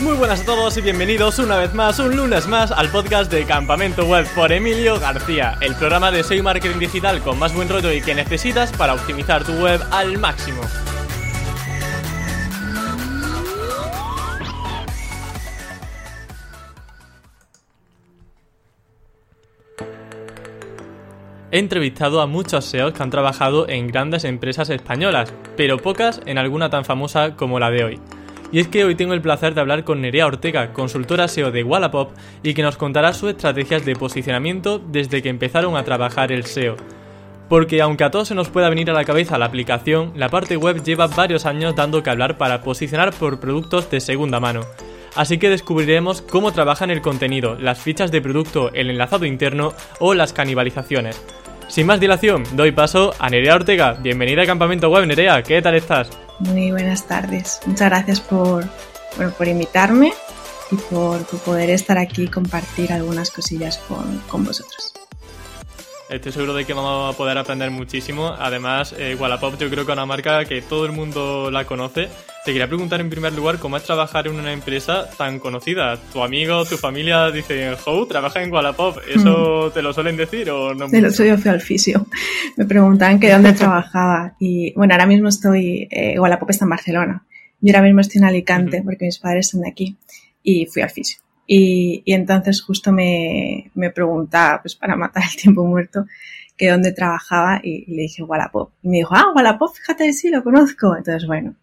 Muy buenas a todos y bienvenidos una vez más, un lunes más, al podcast de Campamento Web por Emilio García, el programa de SEO Marketing Digital con más buen rollo y que necesitas para optimizar tu web al máximo. He entrevistado a muchos SEOs que han trabajado en grandes empresas españolas, pero pocas en alguna tan famosa como la de hoy. Y es que hoy tengo el placer de hablar con Nerea Ortega, consultora SEO de Wallapop, y que nos contará sus estrategias de posicionamiento desde que empezaron a trabajar el SEO. Porque aunque a todos se nos pueda venir a la cabeza la aplicación, la parte web lleva varios años dando que hablar para posicionar por productos de segunda mano. Así que descubriremos cómo trabajan el contenido, las fichas de producto, el enlazado interno o las canibalizaciones. Sin más dilación, doy paso a Nerea Ortega. Bienvenida a Campamento Web, Nerea, ¿qué tal estás? Muy buenas tardes. Muchas gracias por, por invitarme y por, poder estar aquí y compartir algunas cosillas con, con vosotros. Estoy seguro de que vamos a poder aprender muchísimo. Además, eh, Wallapop yo creo que es una marca que todo el mundo la conoce. Te quería preguntar en primer lugar cómo es trabajar en una empresa tan conocida. ¿Tu amigo, tu familia dicen, How, trabaja en Wallapop? ¿Eso mm. te lo suelen decir o no? De lo yo fui al fisio. Me preguntaban que dónde trabajaba. Y bueno, ahora mismo estoy, eh, Wallapop está en Barcelona. Yo ahora mismo estoy en Alicante porque mis padres están de aquí. Y fui al fisio. Y, entonces justo me, me preguntaba, pues para matar el tiempo muerto, que dónde trabajaba y, le dije Wallapop. Y me dijo, ah, Wallapop, fíjate, sí, lo conozco. Entonces, bueno,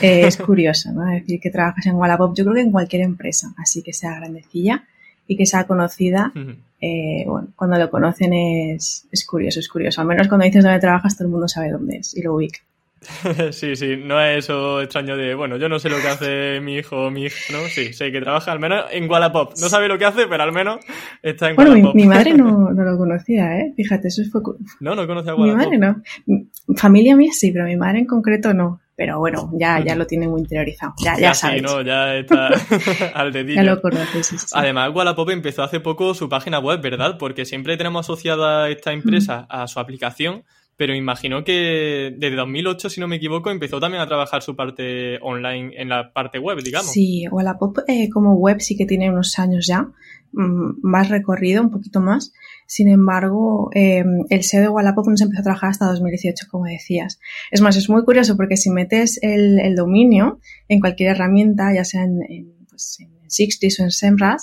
eh, es curioso, ¿no? Decir que trabajas en Wallapop, yo creo que en cualquier empresa, así que sea grandecilla y que sea conocida, eh, bueno, cuando lo conocen es, es curioso, es curioso. Al menos cuando dices dónde trabajas, todo el mundo sabe dónde es y lo ubica. sí, sí, no es eso extraño de, bueno, yo no sé lo que hace mi hijo o mi hija, ¿no? Sí, sé que trabaja al menos en Wallapop. No sabe lo que hace, pero al menos está en Wallapop. Bueno, mi, madre no, no, lo conocía, ¿eh? Fíjate, eso fue... No, no conocía a Wallapop. Mi madre no. Familia mía sí, pero mi madre en concreto no. Pero bueno, ya, ya lo tiene muy interiorizado. Ya, ya, sabes. Sí, no, ya está al dedillo. Ya lo conoces, sí, sí. Además, Wallapop empezó hace poco su página web, ¿verdad? Porque siempre tenemos asociada esta empresa a su aplicación, pero imagino que desde 2008, si no me equivoco, empezó también a trabajar su parte online en la parte web, digamos. Sí, Wallapop eh, como web sí que tiene unos años ya, mm, más recorrido, un poquito más. Sin embargo, em, el SEO de Wallapop no se empezó a trabajar hasta 2018, como decías. Es más, es muy curioso porque si metes el, dominio en cualquier herramienta, ya sea en, en, pues, o en SEMrush,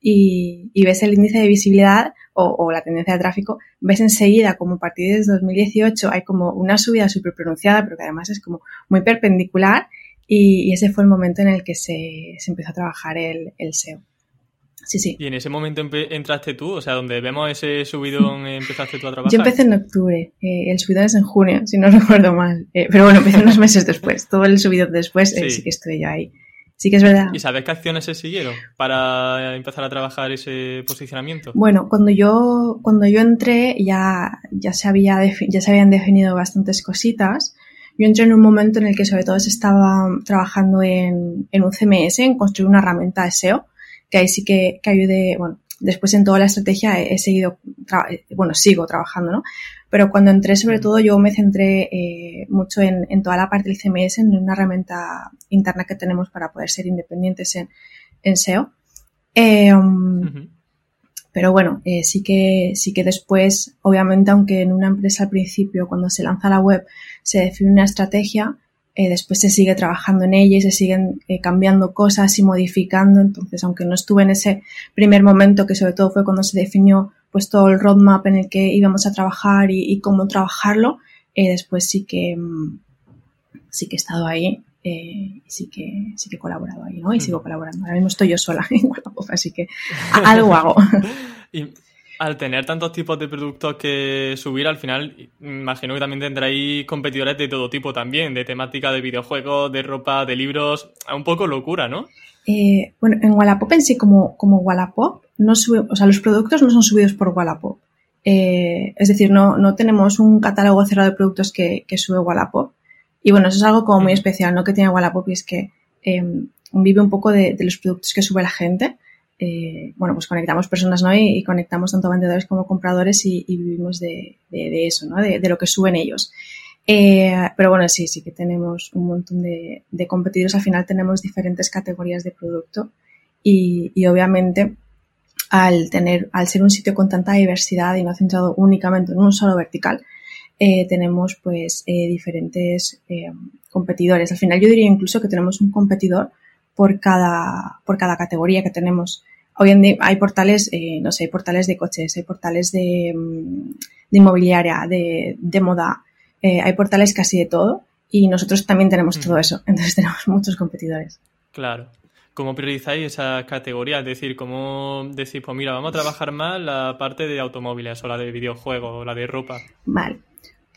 y ves el índice de visibilidad, o, la tendencia de tráfico, ves enseguida como a partir de 2018 hay como una subida súper pronunciada, pero que además es como muy perpendicular y, ese fue el momento en el que se, empezó a trabajar el, SEO. Sí, sí. ¿Y en ese momento entraste tú? O sea, donde vemos ese subidón, empezaste tú a trabajar. Yo empecé en octubre, eh, el subidón es en junio, si no recuerdo mal. Eh, pero bueno, empecé unos meses después. Todo el subidón después, eh, sí que estuve yo ahí. Sí que es verdad. ¿Y sabes qué acciones se siguieron para empezar a trabajar ese posicionamiento? Bueno, cuando yo, cuando yo entré ya, ya, se había ya se habían definido bastantes cositas. Yo entré en un momento en el que sobre todo se estaba trabajando en, en un CMS, en construir una herramienta de SEO, que ahí sí que, que ayude, bueno, después en toda la estrategia he, seguido, bueno, sigo trabajando, ¿no? Pero cuando entré, sobre todo, yo me centré eh, mucho en, en, toda la parte del CMS, en una herramienta interna que tenemos para poder ser independientes en, en SEO. Eh, um, pero bueno, eh, sí que sí que después, obviamente, aunque en una empresa al principio, cuando se lanza la web, se define una estrategia, eh, después se sigue trabajando en ella y se siguen eh, cambiando cosas y modificando. Entonces, aunque no estuve en ese primer momento, que sobre todo fue cuando se definió pues todo el roadmap en el que íbamos a trabajar y, cómo trabajarlo, eh, después sí que mm, sí que he estado ahí y sí que sí que he colaborado ahí, ¿no? Y sigo colaborando. Ahora mismo estoy yo sola en Wallapop, así que algo hago. al tener tantos tipos de productos que subir, al final imagino que también tendréis competidores de todo tipo también, de temática de videojuegos, de ropa, de libros, un poco locura, ¿no? Eh, bueno, en Wallapop en sí, como, como Wallapop, no sube, o sea, los productos no son subidos por Wallapop. Eh, es decir, no, no tenemos un catálogo cerrado de productos que, que sube Wallapop. Y bueno, eso es algo como muy especial, ¿no? Que tiene Wallapop y es que eh, vive un poco de, de, los productos que sube la gente. Eh, bueno, pues conectamos personas, ¿no? Y, conectamos tanto vendedores como compradores y, vivimos de, eso, ¿no? De, lo que suben ellos. Eh, pero bueno, sí, sí que tenemos un montón de, competidores. Al final tenemos diferentes categorías de producto y, obviamente al tener, al ser un sitio con tanta diversidad y no centrado únicamente en un solo vertical, eh, tenemos pues eh, diferentes competidores. Al final yo diría incluso que tenemos un competidor por cada, por cada categoría que tenemos. Hoy en día hay portales, no sé, hay portales de coches, hay portales de, mm, de inmobiliaria, de, de moda, eh, hay portales casi de todo y nosotros también tenemos todo eso, entonces tenemos muchos competidores. Claro. ¿Cómo priorizáis esa categoría? Es decir, ¿cómo decís, pues mira, vamos a trabajar más la parte de automóviles o la de videojuegos o la de ropa? Vale.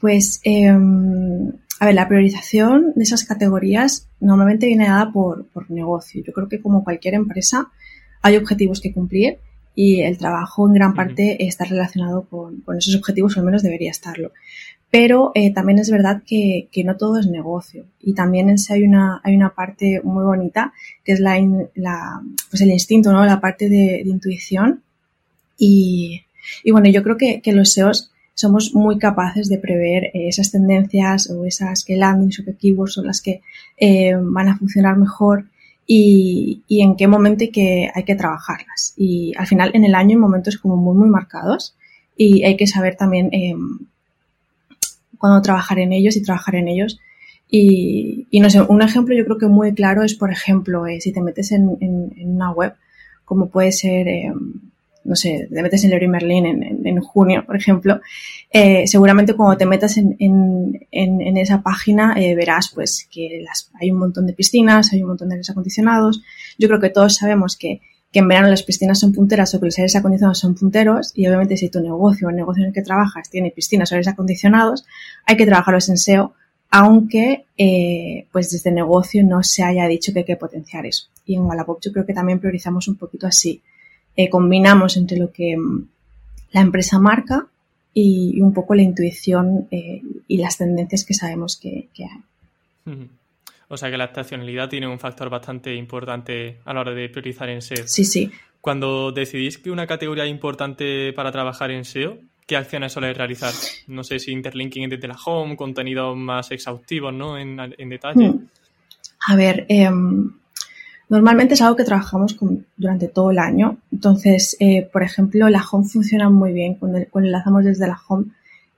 Pues, em, a ver, la priorización de esas categorías normalmente viene dada por, por negocio. Yo creo que como cualquier empresa hay objetivos que cumplir y el trabajo en gran parte está relacionado con, con, esos objetivos, o al menos debería estarlo. Pero eh, también es verdad que, no todo es negocio y también en sí hay una, hay una parte muy bonita que es la, pues el instinto, ¿no? la parte de, intuición. Y, bueno, yo creo que, los SEOs somos muy capaces de prever eh, esas tendencias o esas que landings o que keywords son las que eh, van a funcionar mejor y, en qué momento hay que, hay que trabajarlas. Y al final en el año hay momentos como muy, muy marcados y hay que saber también cuando trabajar en ellos y trabajar en ellos. Y, no sé, un ejemplo yo creo que muy claro es, por ejemplo, eh, si te metes en, una web, como puede ser, eh, no sé, te metes en Leroy Merlin en, junio, por ejemplo, eh, seguramente cuando te metas en, esa página verás pues que hay un montón de piscinas, hay un montón de aires acondicionados. Yo creo que todos sabemos que que en verano las piscinas son punteras o que los aires acondicionados son punteros y obviamente si tu negocio o el negocio en el que trabajas tiene piscinas o aires acondicionados, hay que trabajarlos en SEO, aunque eh, pues desde negocio no se haya dicho que hay que potenciar eso. Y en Wallapop yo creo que también priorizamos un poquito así. Eh, combinamos entre lo que mm, la empresa marca y, un poco la intuición eh, y las tendencias que sabemos que, hay. O sea que la estacionalidad tiene un factor bastante importante a la hora de priorizar en SEO. Sí, sí. Cuando decidís que una categoría es importante para trabajar en SEO, ¿qué acciones soléis realizar? No sé si interlinking desde la home, contenidos más exhaustivos, ¿no? En, detalle. Hmm. A ver, em, normalmente es algo que trabajamos durante todo el año. Entonces, eh, por ejemplo, la home funciona muy bien cuando, cuando enlazamos desde la home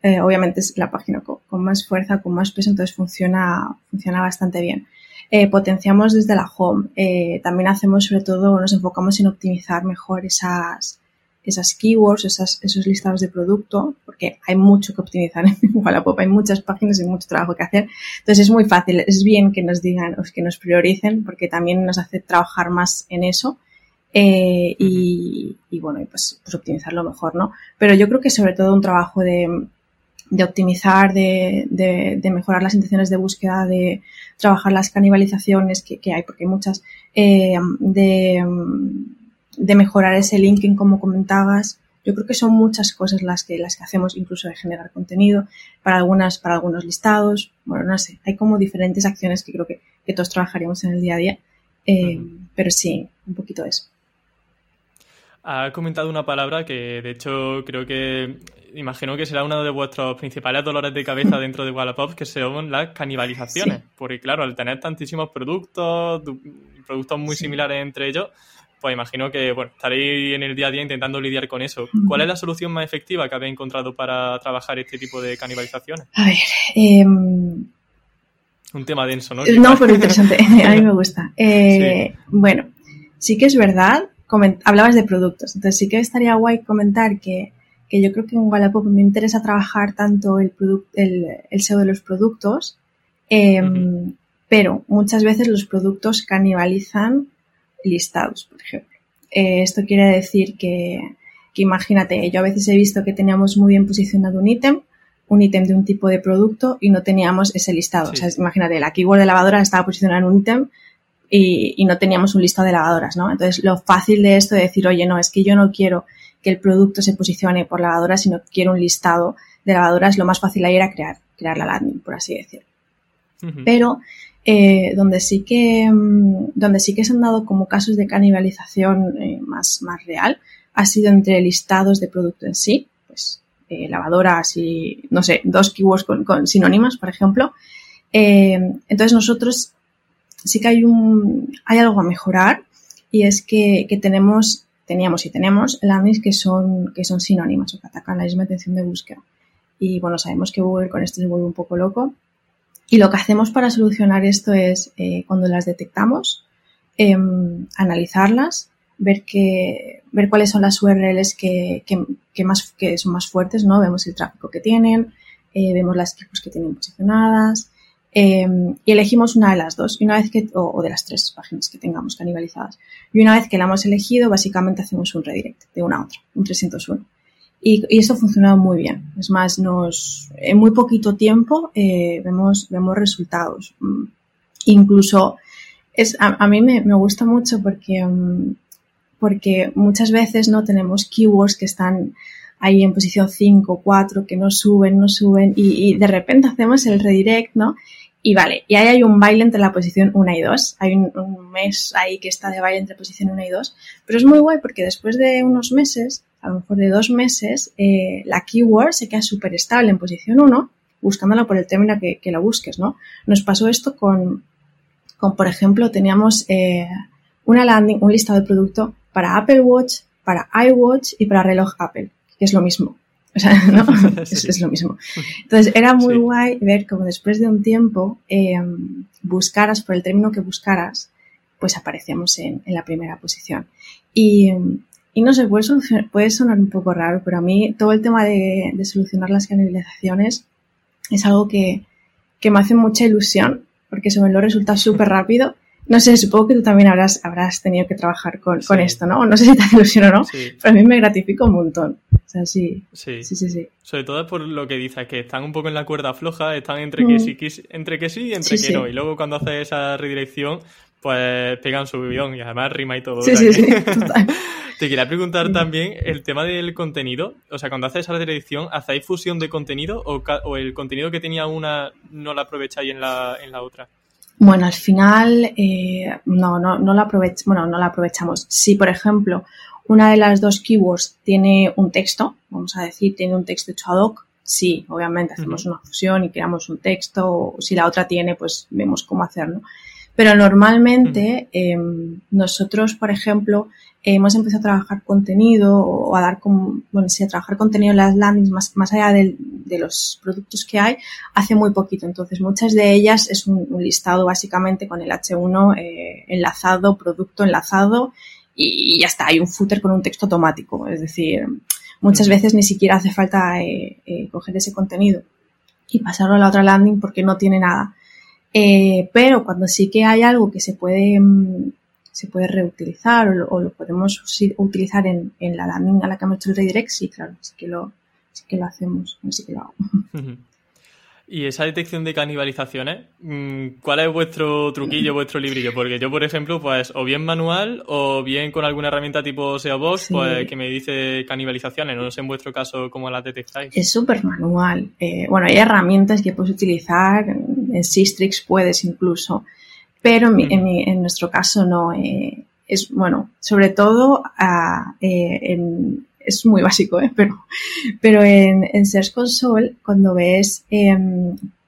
eh, obviamente es la página con, más fuerza, con más peso, entonces funciona, funciona bastante bien. Eh, potenciamos desde la home. Eh, también hacemos, sobre todo, nos enfocamos en optimizar mejor esas, esas keywords, esas, esos listados de producto, porque hay mucho que optimizar en Wallapop, hay muchas páginas y mucho trabajo que hacer. Entonces es muy fácil, es bien que nos digan o que nos prioricen, porque también nos hace trabajar más en eso. y, y, bueno, pues, pues optimizarlo mejor, ¿no? Pero yo creo que sobre todo un trabajo de, de optimizar, de, de, mejorar las intenciones de búsqueda, de trabajar las canibalizaciones que, hay, porque hay muchas, eh, de, de, mejorar ese linking, como comentabas. Yo creo que son muchas cosas las que, las que hacemos, incluso de generar contenido, para algunas, para algunos listados. Bueno, no sé, hay como diferentes acciones que creo que, que todos trabajaríamos en el día a día. Eh, pero sí, un poquito eso. Ha comentado una palabra que, de hecho, creo que imagino que será uno de vuestros principales dolores de cabeza dentro de Wallapop, que son las canibalizaciones. Porque, claro, al tener tantísimos productos, productos muy similares entre ellos, pues imagino que bueno, estaréis en el día a día intentando lidiar con eso. ¿Cuál es la solución más efectiva que habéis encontrado para trabajar este tipo de canibalizaciones? A ver, em, un tema denso, ¿no? No, pero interesante. a mí me gusta. Eh, bueno, sí que es verdad hablabas de productos, entonces sí que estaría guay comentar que, yo creo que en Wallapop me interesa trabajar tanto el, el, el SEO de los productos, em, pero muchas veces los productos canibalizan listados, por ejemplo. Eh, esto quiere decir que, que, imagínate, yo a veces he visto que teníamos muy bien posicionado un ítem, un ítem de un tipo de producto y no teníamos ese listado. O sea, imagínate, la keyword de lavadora estaba posicionada en un ítem, y, no teníamos un listado de lavadoras, ¿no? Entonces, lo fácil de esto de decir, oye, no, es que yo no quiero que el producto se posicione por lavadoras, sino que quiero un listado de lavadoras, lo más fácil ahí era crear, crear la landing, por así decirlo. Pero eh, donde sí que mm, donde sí que se han dado como casos de canibalización eh, más, más real ha sido entre listados de producto en sí, pues eh, lavadoras y, no sé, dos keywords con, sinónimas, por ejemplo. Entonces nosotros sí que hay un, hay algo a mejorar y es que, que tenemos, teníamos y tenemos landings que son, que son sinónimas o que atacan la misma atención de búsqueda. Y bueno, sabemos que Google con esto se vuelve un poco loco. Y lo que hacemos para solucionar esto es, eh, cuando las detectamos, em, analizarlas, ver que, ver cuáles son las URLs que, que, más, que son más fuertes, ¿no? Vemos el tráfico que tienen, eh, vemos las keywords que tienen posicionadas, em, y elegimos una de las dos, y una vez que, o, de las tres páginas que tengamos canibalizadas. Y una vez que la hemos elegido, básicamente hacemos un redirect de una a otra, un 301. Y, y eso ha funcionado muy bien. Es más, nos, en muy poquito tiempo eh, vemos, vemos resultados. Mm, incluso es, a, mí me, me, gusta mucho porque, mm, porque muchas veces no tenemos keywords que están ahí en posición 5, 4, que no suben, no suben, y, y, de repente hacemos el redirect, ¿no? Y vale, y ahí hay un baile entre la posición 1 y 2. Hay un, mes ahí que está de baile entre posición 1 y 2. Pero es muy guay porque después de unos meses a lo mejor de dos meses, eh, la keyword se queda súper estable en posición 1, buscándola por el término que, que la busques, ¿no? Nos pasó esto con, con por ejemplo, teníamos eh, una landing, un listado de producto para Apple Watch, para iWatch y para reloj Apple, que es lo mismo. O sea, ¿no? es, es, lo mismo. Entonces, era muy sí. guay ver cómo después de un tiempo eh, buscaras por el término que buscaras, pues aparecíamos en, en la primera posición. Y, y no sé, puede, puede, sonar un poco raro, pero a mí todo el tema de, de solucionar las canalizaciones es algo que, que, me hace mucha ilusión, porque se me lo resulta súper rápido. No sé, supongo que tú también habrás, habrás tenido que trabajar con, sí. con esto, ¿no? No sé si te hace ilusión o no, sí. pero a mí me gratifica un montón. O sea, sí. Sí. sí. sí, sí, Sobre todo por lo que dices, que están un poco en la cuerda floja, están entre mm. que sí, que, entre que sí y entre que no. Y luego cuando haces esa redirección, pues pegan su guion y además rima y todo. Sí, sí, sí, total. Te quería preguntar también el tema del contenido. O sea, cuando haces esa redirección, ¿hacéis fusión de contenido o, o, el contenido que tenía una no lo aprovecháis en la, en la otra? Bueno, al final eh, no, no, no, la aprovech bueno, no la aprovechamos. Si, por ejemplo, una de las dos keywords tiene un texto, vamos a decir, tiene un texto hecho ad hoc, sí, obviamente hacemos uh -huh. una fusión y creamos un texto, o si la otra tiene, pues vemos cómo hacerlo. Pero normalmente eh, nosotros, por ejemplo, hemos empezado a trabajar contenido o a dar como, bueno, sí, a trabajar contenido en las landings más, más allá de, de, los productos que hay hace muy poquito. Entonces, muchas de ellas es un, un listado básicamente con el H1 eh, enlazado, producto enlazado y, y, ya está. Hay un footer con un texto automático. Es decir, muchas veces ni siquiera hace falta eh, eh, coger ese contenido y pasarlo a la otra landing porque no tiene nada. Eh, pero cuando sí que hay algo que se puede, mm, se puede reutilizar o lo, podemos utilizar en, en, la landing a la que hemos hecho el redirect, sí, claro, sí que lo, sí que lo hacemos, sí que lo hago. Y esa detección de canibalizaciones, mm, ¿cuál es vuestro truquillo, vuestro librillo? Porque yo, por ejemplo, pues o bien manual o bien con alguna herramienta tipo SEObox, sí. pues que me dice canibalizaciones. No sé en vuestro caso cómo las detectáis. Es súper manual. Eh, bueno, hay herramientas que puedes utilizar, en Sistrix puedes incluso, pero en, mi, en, mi, en nuestro caso no. Eh, es, bueno, sobre todo uh, eh, en, es muy básico, ¿eh? pero, pero en, en Search Console, cuando ves eh,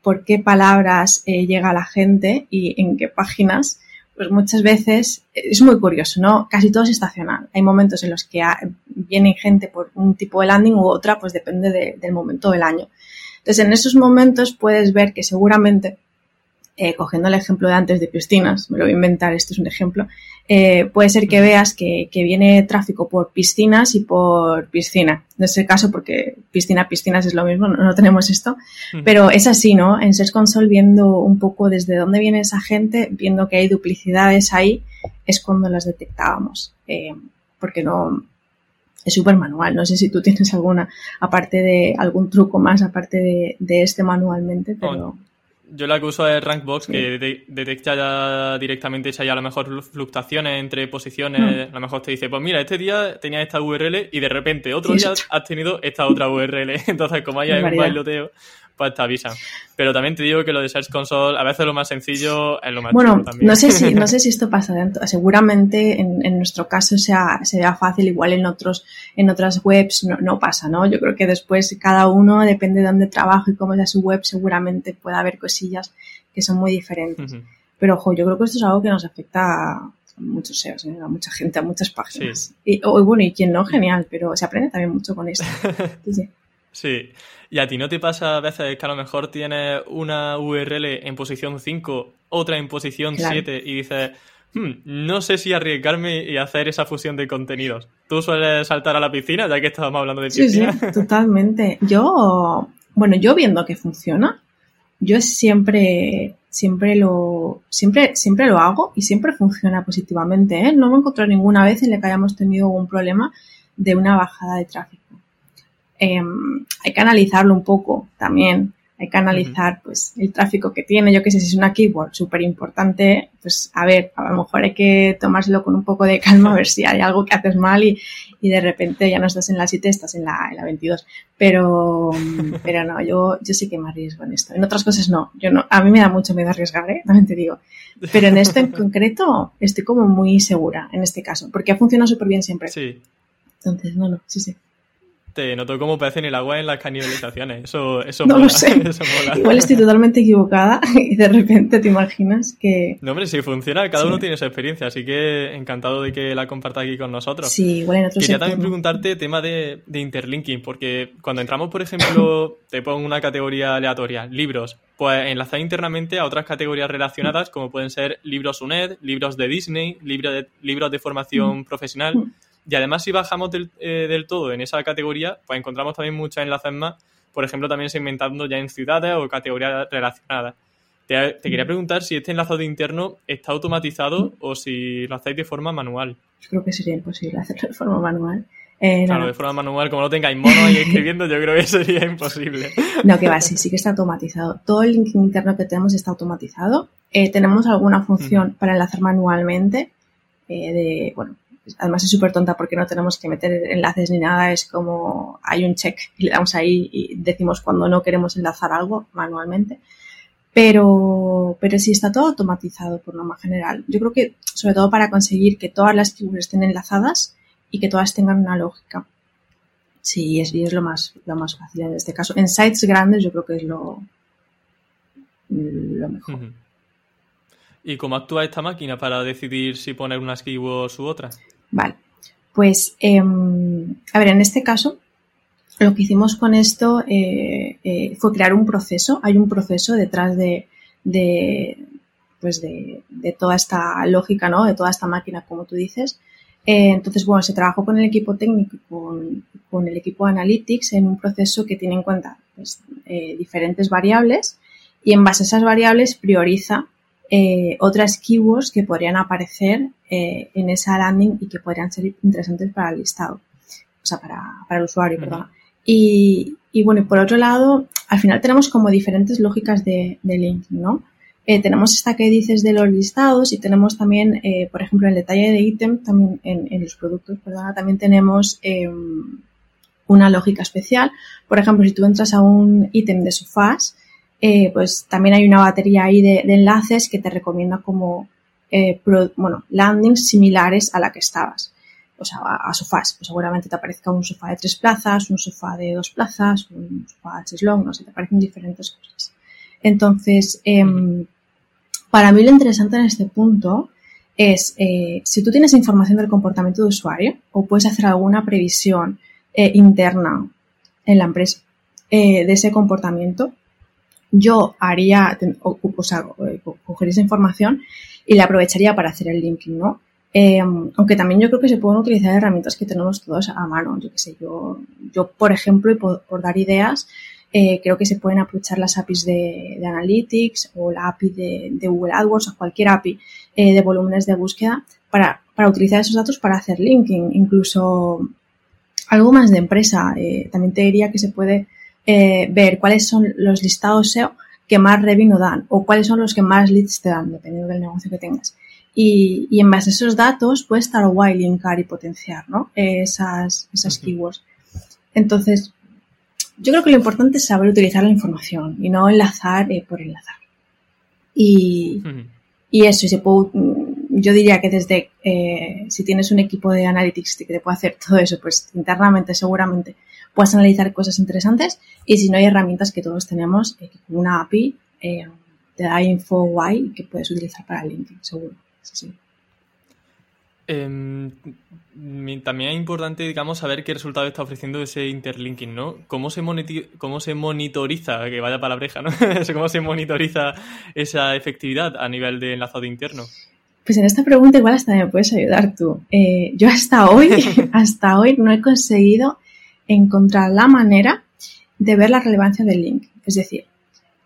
por qué palabras eh, llega la gente y en qué páginas, pues muchas veces es muy curioso, ¿no? Casi todo es estacional. Hay momentos en los que viene gente por un tipo de landing u otra, pues depende de, del momento del año. Entonces, en esos momentos puedes ver que seguramente eh, cogiendo el ejemplo de antes de piscinas, me lo voy a inventar, esto es un ejemplo, eh, puede ser que veas que, que, viene tráfico por piscinas y por piscina. En ese caso, porque piscina, piscinas es lo mismo, no, no tenemos esto, pero es así, ¿no? En Search Console, viendo un poco desde dónde viene esa gente, viendo que hay duplicidades ahí, es cuando las detectábamos. Eh, porque no, es súper manual. No sé si tú tienes alguna, aparte de algún truco más, aparte de, de este manualmente, pero. Oh yo la que uso es Rankbox, sí. que de detecta ya directamente ya a lo mejor fluctuaciones entre posiciones. Mm. A lo mejor te dice, pues mira, este día tenía esta URL y de repente otro sí, día has tenido esta otra URL. Entonces, como hay un bailoteo, pues te avisan. Pero también te digo que lo de Search Console, a veces lo más sencillo es lo más Bueno, no sé si, no sé si esto pasa dentro. Seguramente en, en nuestro caso sea, sea fácil, igual en otros, en otras webs no, no pasa, ¿no? Yo creo que después cada uno, depende de dónde trabajo y cómo sea su web, seguramente pueda haber cosillas que son muy diferentes. Pero ojo, yo creo que esto es algo que nos afecta a muchos SEOs, ¿eh? a mucha gente, a muchas páginas. Y, bueno, y quien no, genial, pero se aprende también mucho con esto. sí. sí. ¿Y a ti no te pasa a veces que a lo mejor tienes una URL en posición 5, otra en posición 7 y dices, hmm, no sé si arriesgarme y hacer esa fusión de contenidos? ¿Tú sueles saltar a la piscina, ya que estábamos hablando de piscina? Sí, sí, totalmente. Yo, bueno, yo viendo que funciona, yo siempre, siempre lo, siempre, siempre lo hago y siempre funciona positivamente. ¿eh? No me he encontrado ninguna vez en la que hayamos tenido un problema de una bajada de tráfico. Em, hay que analizarlo un poco también. Hay que analizar pues el tráfico que tiene. Yo que sé, si es una keyword súper importante, pues a ver, a lo mejor hay que tomárselo con un poco de calma a ver si hay algo que haces mal y, y de repente ya no estás en la 7, estás en la, en la 22. Pero, pero no, yo, yo sí que me arriesgo en esto. En otras cosas no. Yo no, a mí me da mucho miedo arriesgar, ¿eh? También te digo. Pero en esto en concreto estoy como muy segura en este caso, porque ha funcionado súper bien siempre. Sí. Entonces, no, no, sí, sí te noto como pez en el agua en las canibalizaciones. Eso, eso no lo sé. Igual estoy totalmente equivocada y de repente te imaginas que... No, hombre, si funciona, cada uno tiene su experiencia, así que encantado de que la compartas aquí con nosotros. Sí, igual en otros Quería también preguntarte tema de, de interlinking, porque cuando entramos, por ejemplo, te pongo una categoría aleatoria, libros, pues enlazar internamente a otras categorías relacionadas, como pueden ser libros UNED, libros de Disney, libros de, libros de formación mm. profesional mm. Y además, si bajamos eh, del, todo en esa categoría, pues encontramos también muchas enlaces más, por ejemplo, también segmentando ya en ciudades o categorías relacionadas. Te, quería preguntar si este enlazado interno está automatizado o si lo hacéis de forma manual. Yo creo que sería imposible hacerlo de forma manual. Eh, claro, de forma manual, como no tengáis mono ahí escribiendo, yo creo que sería imposible. No, que va, sí, sí que está automatizado. Todo el link interno que tenemos está automatizado. Eh, tenemos alguna función para enlazar manualmente, de, bueno, además es súper tonta porque no tenemos que meter enlaces ni nada, es como hay un check y le damos ahí y decimos cuando no queremos enlazar algo manualmente. Pero, pero sí está todo automatizado por norma general. Yo creo que sobre todo para conseguir que todas las keywords estén enlazadas y que todas tengan una lógica. Sí, es, es lo más, lo más fácil en este caso. En sites grandes yo creo que es lo, lo mejor. ¿Y cómo actúa esta máquina para decidir si poner unas keywords u otras? Vale, pues em, a ver, en este caso lo que hicimos con esto eh, eh, fue crear un proceso. Hay un proceso detrás de, pues de, toda esta lógica, ¿no? De toda esta máquina, como tú dices. Eh, entonces, bueno, se trabajó con el equipo técnico y con, el equipo de Analytics en un proceso que tiene en cuenta pues, diferentes variables y en base a esas variables prioriza eh, otras keywords que podrían aparecer eh, en esa landing y que podrían ser interesantes para el listado, o sea, para, el usuario, perdón. Y, y, bueno, y por otro lado, al final tenemos como diferentes lógicas de, de linking, ¿no? Eh, tenemos esta que dices de los listados y tenemos también, por ejemplo, en el detalle de ítem, también en, en, los productos, perdona, también tenemos em, una lógica especial. Por ejemplo, si tú entras a un ítem de sofás, eh, pues también hay una batería ahí de, enlaces que te recomienda como, eh, bueno, landings similares a la que estabas. O sea, a, sofás. Pues seguramente te aparezca un sofá de tres plazas, un sofá de dos plazas, un sofá long, no sé, te aparecen diferentes cosas. Entonces, em, para mí lo interesante en este punto es eh, si tú tienes información del comportamiento de usuario o puedes hacer alguna previsión interna en la empresa de ese comportamiento, yo haría, o, sea, eh, cogería esa información y la aprovecharía para hacer el linking, ¿no? Eh, aunque también yo creo que se pueden utilizar herramientas que tenemos todos a mano. Yo qué sé, yo, yo por ejemplo, y por, dar ideas, eh, creo que se pueden aprovechar las APIs de, Analytics o la API de, Google AdWords o cualquier API de volúmenes de búsqueda para, para utilizar esos datos para hacer linking. Incluso algo más de empresa. también te diría que se puede eh, ver cuáles son los listados SEO que más revenue dan o cuáles son los que más leads te dan, dependiendo del negocio que tengas. Y, en base a esos datos puedes estar guay linkar y potenciar ¿no? esas, esas keywords. Entonces, yo creo que lo importante es saber utilizar la información y no enlazar eh, por enlazar. Y, y eso, y se puede, mm, yo diría que desde, eh, si tienes un equipo de analytics que te puede hacer todo eso, pues internamente seguramente puedes analizar cosas interesantes y si no hay herramientas que todos tenemos, eh, como una API eh, te da info guay que puedes utilizar para LinkedIn, seguro. Sí. Em, también es importante, digamos, saber qué resultado está ofreciendo ese interlinking, ¿no? ¿Cómo se, cómo se monitoriza, que vaya palabreja, ¿no? ¿Cómo se monitoriza esa efectividad a nivel de enlazado interno? Pues en esta pregunta igual hasta me puedes ayudar tú. Eh, yo hasta hoy, hasta hoy no he conseguido encontrar la manera de ver la relevancia del link. Es decir,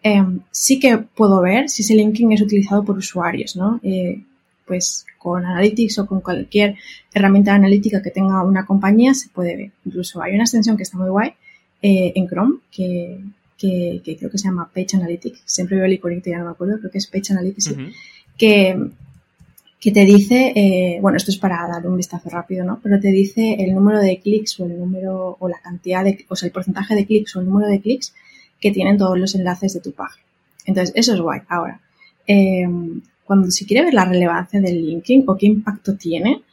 em, sí que puedo ver si ese linking es utilizado por usuarios, ¿no? Eh, pues con Analytics o con cualquier herramienta analítica que tenga una compañía se puede ver. Incluso hay una extensión que está muy guay eh, en Chrome que, que, creo que se llama Page Analytics. Siempre veo el iconito, ya no me acuerdo, creo que es Page Analytics, que, que te dice, eh, bueno, esto es para dar un vistazo rápido, ¿no? Pero te dice el número de clics o el número o la cantidad de, o sea, el porcentaje de clics o el número de clics que tienen todos los enlaces de tu página. Entonces, eso es guay. Ahora, eh, cuando se quiere ver la relevancia del linking o qué impacto tiene,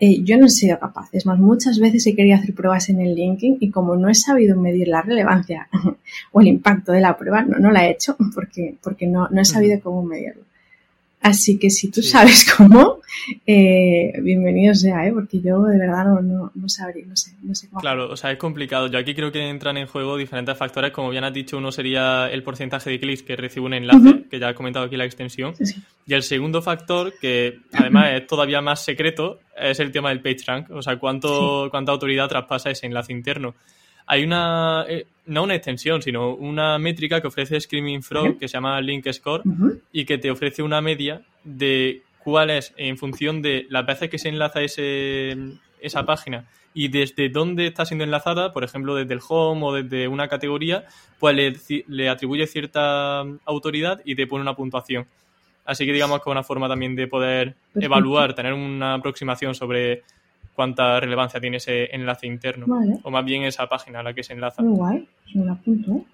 eh, yo no he sido capaz. Es más, muchas veces he querido hacer pruebas en el linking y como no he sabido medir la relevancia o el impacto de la prueba, no, no la he hecho porque, porque no, no he sabido cómo medirlo. Así que si tú sabes cómo, eh, bienvenido sea, ¿eh? porque yo de verdad no, no, no sabría, no sé, no sé cómo. Claro, o sea, es complicado. Yo aquí creo que entran en juego diferentes factores. Como bien has dicho, uno sería el porcentaje de clics que recibe un enlace, que ya he comentado aquí la extensión. Y el segundo factor, que además es todavía más secreto, es el tema del PageRank. O sea, cuánto, cuánta autoridad traspasa ese enlace interno hay una, eh, no una extensión, sino una métrica que ofrece Screaming Frog que se llama Link Score y que te ofrece una media de cuál es, en función de las veces que se enlaza ese, esa página y desde dónde está siendo enlazada, por ejemplo, desde el home o desde una categoría, pues le, le atribuye cierta autoridad y te pone una puntuación. Así que digamos que es una forma también de poder evaluar, tener una aproximación sobre cuánta relevancia tiene ese enlace interno. O más bien esa página a la que se enlaza. Muy guay, me apunto.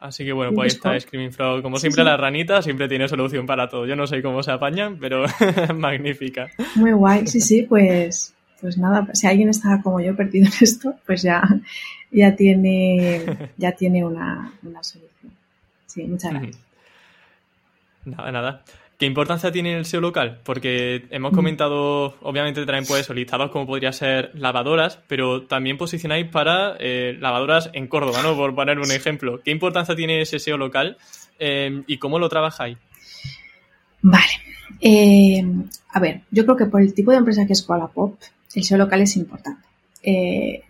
Así que bueno, pues ahí está Screaming Frog. Como siempre, la ranita siempre tiene solución para todo. Yo no sé cómo se apañan, pero magnífica. Muy guay, sí, sí, pues, pues nada, si alguien está como yo perdido en esto, pues ya, ya tiene, ya tiene una, una solución. Sí, muchas gracias. Nada, nada. ¿Qué importancia tiene el SEO local? Porque hemos mm. comentado, obviamente también pues listados como podría ser lavadoras, pero también posicionáis para eh, lavadoras en Córdoba, ¿no? Por poner un ejemplo. ¿Qué importancia tiene ese SEO local eh, y cómo lo trabajáis? Vale. Eh, a ver, yo creo que por el tipo de empresa que es Wallapop, el SEO local es importante.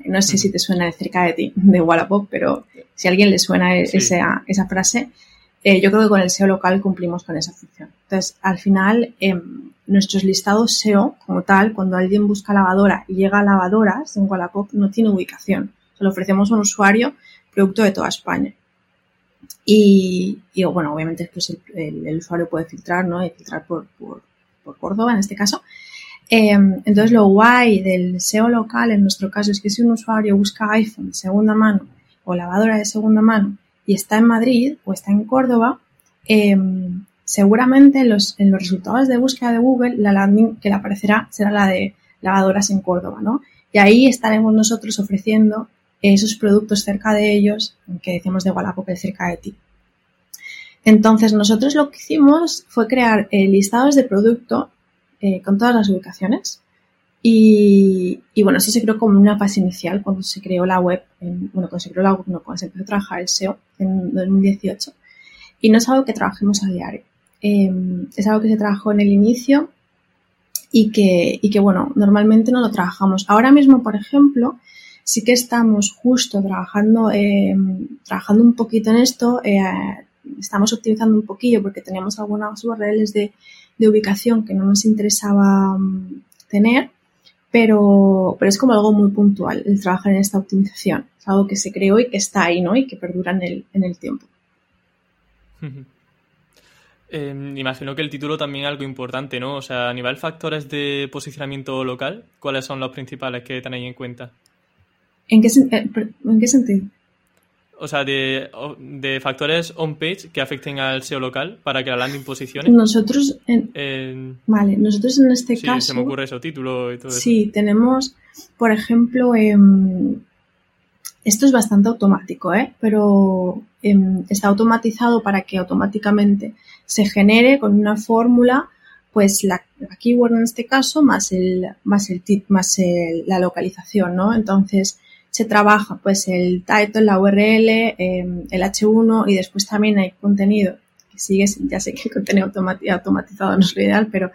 no sé si te suena cerca de ti, de Wallapop, pero si a alguien le suena esa, esa frase, eh, yo creo que con el SEO local cumplimos con esa función. Entonces, al final, em, nuestros listados SEO, como tal, cuando alguien busca lavadora y llega a lavadoras en Wallapop, no tiene ubicación. Se lo ofrecemos a un usuario producto de toda España. Y, bueno, obviamente pues el, usuario puede filtrar, ¿no? Y filtrar por, por, Córdoba en este caso. Em, entonces, lo guay del SEO local en nuestro caso es que si un usuario busca iPhone de segunda mano o lavadora de segunda mano y está en Madrid o está en Córdoba, em, seguramente en los, en los resultados de búsqueda de Google la landing que le aparecerá será la de lavadoras en Córdoba, ¿no? Y ahí estaremos nosotros ofreciendo esos productos cerca de ellos, que decimos de Wallapop, cerca de ti. Entonces, nosotros lo que hicimos fue crear eh, listados de producto eh, con todas las ubicaciones y, bueno, eso se creó como una fase inicial cuando se creó la web, bueno, cuando se creó la web, no, cuando se empezó a trabajar el SEO en 2018. Y no es algo que trabajemos a diario. Em, es algo que se trabajó en el inicio y que, y que, bueno, normalmente no lo trabajamos. Ahora mismo, por ejemplo, sí que estamos justo trabajando, em, trabajando un poquito en esto. Eh, estamos optimizando un poquillo porque teníamos algunas URLs de, de ubicación que no nos interesaba mm, tener pero, pero es como algo muy puntual el trabajar en esta optimización. Es algo que se creó y que está ahí, ¿no? Y que perdura en el, en el tiempo. Em, imagino que el título también es algo importante, ¿no? O sea, a nivel factores de posicionamiento local, ¿cuáles son los principales que tenéis en cuenta? ¿En qué, eh, ¿En qué sentido? O sea, de, de factores on-page que afecten al SEO local para que la landing posicione? Nosotros, en, vale, nosotros en este sí, caso... se me ocurre eso, título y todo eso. Sí, tenemos, por ejemplo, em, esto es bastante automático, ¿eh? pero em, está automatizado para que automáticamente se genere con una fórmula pues la, keyword en este caso más el más el tip más la localización no entonces se trabaja pues el title, la URL, em, el H1 y después también hay contenido que sigue, ya sé que el contenido automatizado no es lo ideal, pero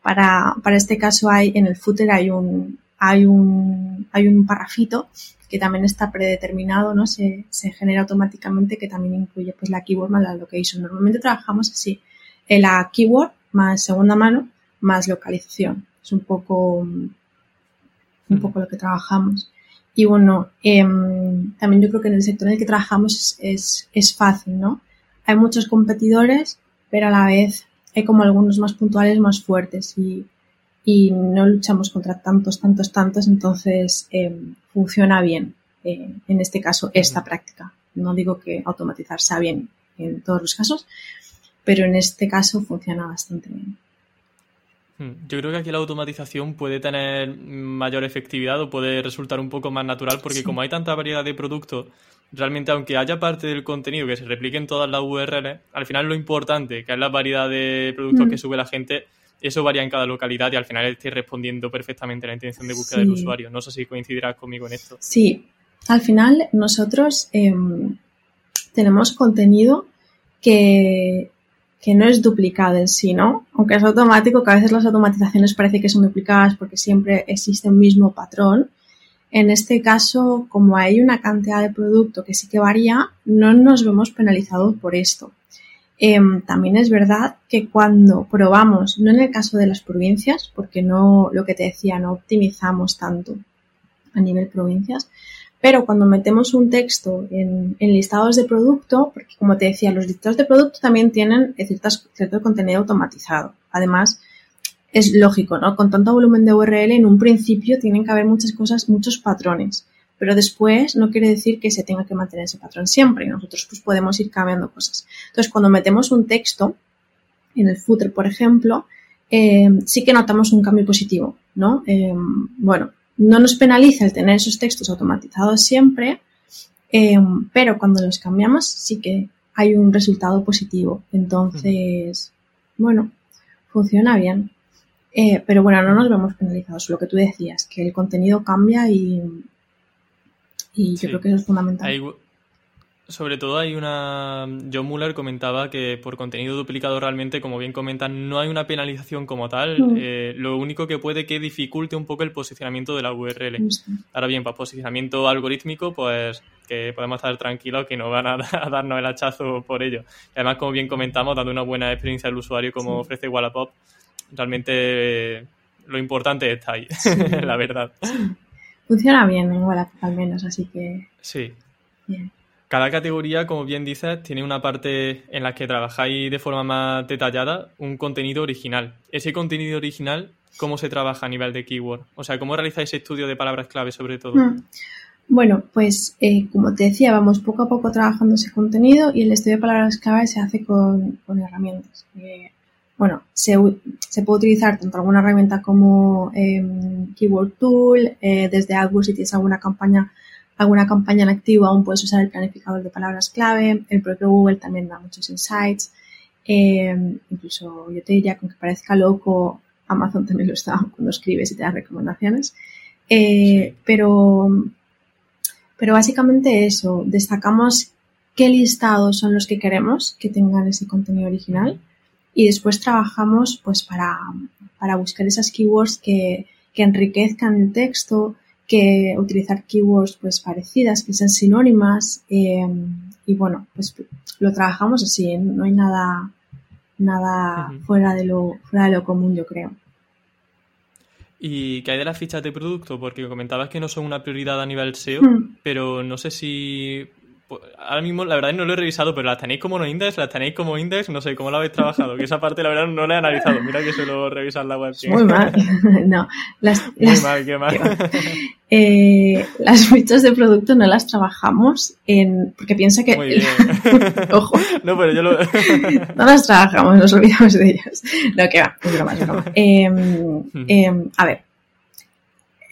para, para este caso hay en el footer hay un, hay un, hay un parrafito que también está predeterminado, ¿no? Se, se genera automáticamente que también incluye pues la keyword más la location. Normalmente trabajamos así, en la keyword más segunda mano más localización. Es un poco, un poco lo que trabajamos. Y bueno, em, también yo creo que en el sector en el que trabajamos es, es, fácil, ¿no? Hay muchos competidores, pero a la vez hay como algunos más puntuales, más fuertes y, y no luchamos contra tantos, tantos, tantos, entonces em, funciona bien eh, en este caso esta práctica. No digo que automatizar sea bien en todos los casos, pero en este caso funciona bastante bien. Hmm. Yo creo que aquí la automatización puede tener mayor efectividad o puede resultar un poco más natural porque como hay tanta variedad de productos, realmente aunque haya parte del contenido que se replique en todas las URLs, al final lo importante, que es la variedad de productos hmm. que sube la gente, eso varía en cada localidad y al final estoy respondiendo perfectamente a la intención de búsqueda del usuario. No sé si coincidirás conmigo en esto. Sí, al final nosotros em, tenemos contenido que que no es duplicado en sí, ¿no? Aunque es automático, que a veces las automatizaciones parece que son duplicadas porque siempre existe un mismo patrón. En este caso, como hay una cantidad de producto que sí que varía, no nos vemos penalizados por esto. Em, también es verdad que cuando probamos, no en el caso de las provincias, porque no, lo que te decía, no optimizamos tanto a nivel provincias, pero cuando metemos un texto en, listados de producto, porque como te decía, los listados de producto también tienen cierto contenido automatizado. Además, es lógico, ¿no? Con tanto volumen de URL, en un principio tienen que haber muchas cosas, muchos patrones. Pero después no quiere decir que se tenga que mantener ese patrón siempre nosotros pues podemos ir cambiando cosas. Entonces, cuando metemos un texto en el footer, por ejemplo, eh, sí que notamos un cambio positivo, ¿no? Eh, bueno, no nos penaliza el tener esos textos automatizados siempre, eh, pero cuando los cambiamos sí que hay un resultado positivo. Entonces, bueno, funciona bien. Eh, pero bueno, no nos vemos penalizados. Lo que tú decías, que el contenido cambia y, y yo creo que eso es fundamental. Sobre todo hay una... John Muller comentaba que por contenido duplicado realmente, como bien comentan, no hay una penalización como tal. Eh, lo único que puede que dificulte un poco el posicionamiento de la URL. Ahora bien, para posicionamiento algorítmico, pues que podemos estar tranquilos que no van a, darnos el hachazo por ello. Y además, como bien comentamos, dando una buena experiencia al usuario como ofrece Wallapop, realmente eh, lo importante está ahí, la verdad. Funciona bien en Wallapop al menos, así que... Sí. Bien. Cada categoría, como bien dices, tiene una parte en la que trabajáis de forma más detallada un contenido original. Ese contenido original, ¿cómo se trabaja a nivel de keyword? O sea, ¿cómo realizáis estudio de palabras clave sobre todo? Hmm. Bueno, pues eh, como te decía, vamos poco a poco trabajando ese contenido y el estudio de palabras clave se hace con, herramientas. Eh, bueno, se, puede utilizar tanto alguna herramienta como em, Keyword Tool, eh, desde AdWords si tienes alguna campaña alguna campaña en activo aún puedes usar el planificador de palabras clave. El propio Google también da muchos insights. Eh, incluso yo te diría que aunque parezca loco, Amazon también lo está cuando escribes y te da recomendaciones. Eh, pero, pero básicamente eso, destacamos qué listados son los que queremos que tengan ese contenido original y después trabajamos pues para, para buscar esas keywords que, que enriquezcan el texto, que utilizar keywords pues parecidas, que sean sinónimas em, y bueno, pues lo trabajamos así, no hay nada nada fuera de lo fuera de lo común, yo creo. ¿Y qué hay de las fichas de producto? Porque comentabas que no son una prioridad a nivel SEO, pero no sé si ahora mismo la verdad no lo he revisado, pero las tenéis como no index, las tenéis como index, no sé cómo lo habéis trabajado, que esa parte la verdad no la he analizado. Mira que suelo revisar la web. Muy mal. no, las, Muy mal, qué mal. Eh, las fichas de producto no las trabajamos en porque piensa que Muy bien. ojo No, pero yo lo no las trabajamos, nos olvidamos de ellas. No, que va, es broma, es broma. Em, a ver,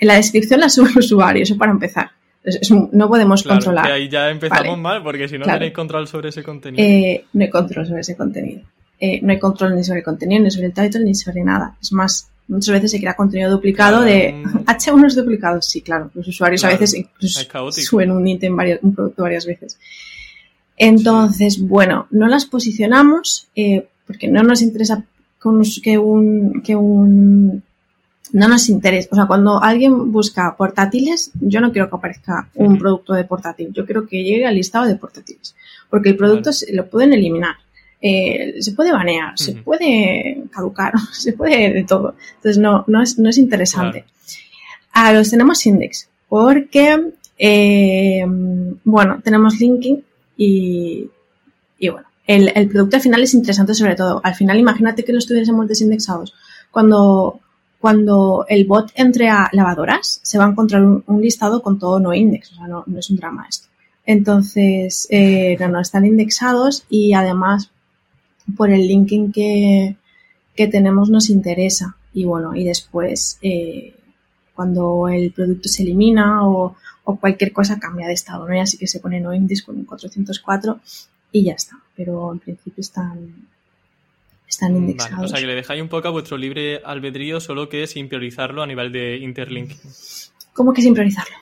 en la descripción la sube el usuario, eso para empezar. Es- es un- no podemos Claro, controlar. que ahí ya empezamos Vale. mal, porque si no Claro. tenéis control sobre ese contenido. Eh, no hay control sobre ese contenido. Eh, no hay control ni sobre el contenido, ni sobre el title, ni sobre nada. Es más, muchas veces se crea contenido duplicado Claro, de un- H1 es duplicado. Sí, claro. Los usuarios Claro, a veces incluso suben un ítem varias, un producto varias veces. Entonces, bueno, no las posicionamos eh, porque no nos interesa que un, que un no nos interesa. O sea, cuando alguien busca portátiles, yo no quiero que aparezca un producto de portátil. Yo quiero que llegue al listado de portátiles. Porque el producto Vale. se- lo pueden eliminar. eh, se puede banear, se puede caducar, se puede de todo. Entonces, no, no, es, no es interesante. A los tenemos index porque, eh, bueno, tenemos linking y, y bueno, el, el producto al final es interesante sobre todo. Al final, imagínate que los tuviésemos desindexados. Cuando, cuando el bot entre a lavadoras, se va a encontrar un, listado con todo no index. O sea, no, no es un drama esto. Entonces, eh, no, no, están indexados y además por el linking que, que tenemos nos interesa. Y bueno, y después, eh, cuando el producto se elimina o, o cualquier cosa cambia de estado, ¿no? Y así que se pone no index con un 404 y ya está. Pero en principio están, están indexados. Vale, o sea que le dejáis un poco a vuestro libre albedrío, solo que sin priorizarlo a nivel de interlinking. ¿Cómo que sin priorizarlo?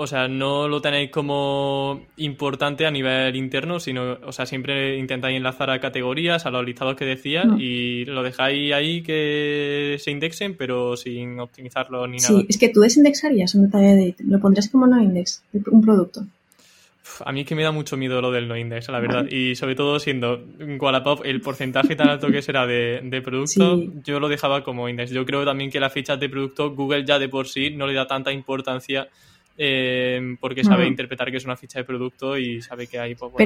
O sea, no lo tenéis como importante a nivel interno, sino, o sea, siempre intentáis enlazar a categorías, a los listados que decía, No. y lo dejáis ahí que se indexen, pero sin optimizarlo ni nada. Sí, es que tú desindexarías un detalle de lo pondrías como no index, un producto. A mí es que me da mucho miedo lo del no index, la verdad. Y sobre todo siendo Wallapop el porcentaje tan alto que será de, de producto, Sí. yo lo dejaba como index. Yo creo también que las fichas de producto, Google ya de por sí no le da tanta importancia eh, porque sabe interpretar que es una ficha de producto y sabe que ahí pues, bueno,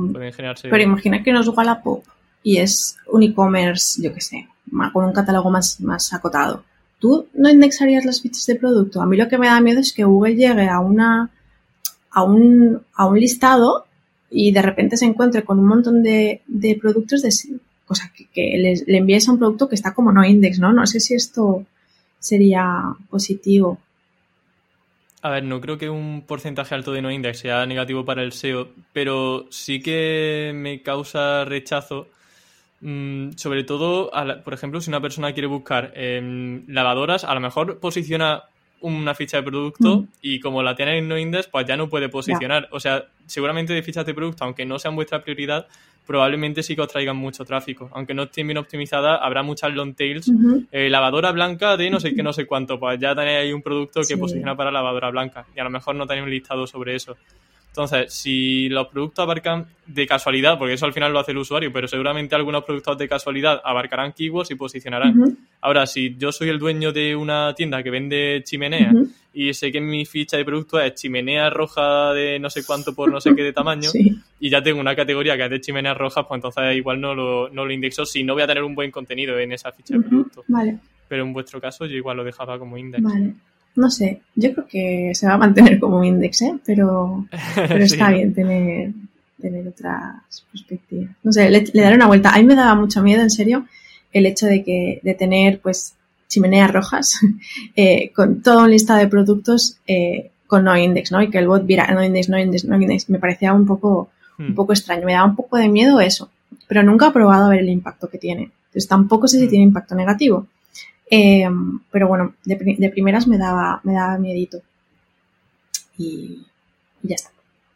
Pero, pueden generarse... pero imagina que no es Wallapop y es un e-commerce, yo qué sé, con un catálogo más, más acotado. ¿Tú no indexarías las fichas de producto? A mí lo que me da miedo es que Google llegue a una a un, a un listado y de repente se encuentre con un montón de, de productos de cosa que, le, envíes a un producto que está como no index, ¿no? No sé si esto sería positivo. A ver, no creo que un porcentaje alto de no index sea negativo para el SEO, pero sí que me causa rechazo. mm, sobre todo, por ejemplo, si una persona quiere buscar em, lavadoras, a lo mejor posiciona una ficha de producto Mm. y como la tiene en no index, pues ya no puede posicionar. O sea, seguramente de fichas de producto, aunque no sean vuestra prioridad, probablemente sí que os traigan mucho tráfico. Aunque no estén bien optimizadas, habrá muchas long tails eh, lavadora blanca de no sé qué, no sé cuánto, pues ya tenéis ahí un producto que Sí. posiciona para lavadora blanca y a lo mejor no tenéis un listado sobre eso. Entonces, si los productos abarcan de casualidad, porque eso al final lo hace el usuario, pero seguramente algunos productos de casualidad abarcarán keywords y posicionarán. Ahora, si yo soy el dueño de una tienda que vende chimenea Ujú. y sé que mi ficha de producto es chimenea roja de no sé cuánto por no sé qué de tamaño, Sí. y ya tengo una categoría que es de chimeneas rojas, pues entonces igual no lo, no lo indexo si no voy a tener un buen contenido en esa ficha de producto. Vale. Pero en vuestro caso yo igual lo dejaba como index. Vale. No sé, yo creo que se va a mantener como un index, ¿eh? Pero, pero está bien tener, tener otras perspectivas. No sé, le, le daré una vuelta. A mí me daba mucho miedo, en serio, el hecho de que de tener, pues, chimeneas rojas eh, con todo un listado de productos eh, con no index, ¿no? Y que el bot viera no index, no index, no index. Me parecía un poco, un Hmm. poco extraño. Me daba un poco de miedo eso. Pero nunca he probado a ver el impacto que tiene. Entonces tampoco sé si Mm. tiene impacto negativo. Eh, pero bueno, de, de primeras me daba, me daba miedito. Y, y ya está.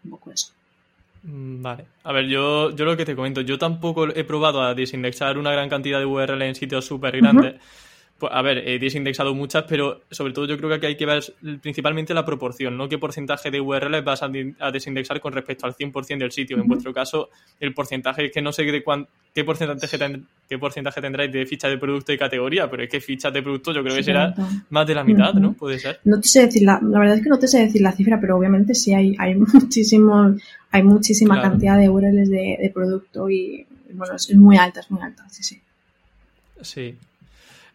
Un poco eso. Mm, Vale. A ver, yo, yo lo que te comento, yo tampoco he probado a desindexar una gran cantidad de URL en sitios súper grandes, a ver, he desindexado muchas, pero sobre todo yo creo que aquí hay que ver principalmente la proporción, ¿no? ¿Qué porcentaje de URLs vas a, desindexar con respecto al 100% del sitio? En vuestro caso, el porcentaje es que no sé de qué porcentaje, qué porcentaje tendráis de fichas de producto y categoría, pero es que fichas de producto yo creo que será más de la mitad, ¿no? Puede ser. No te sé decir la, la verdad es que no te sé decir la cifra, pero obviamente sí hay, hay muchísimo, hay muchísima cantidad de URLs de, de producto y bueno, es muy alta, es muy alta, sí, sí. Sí,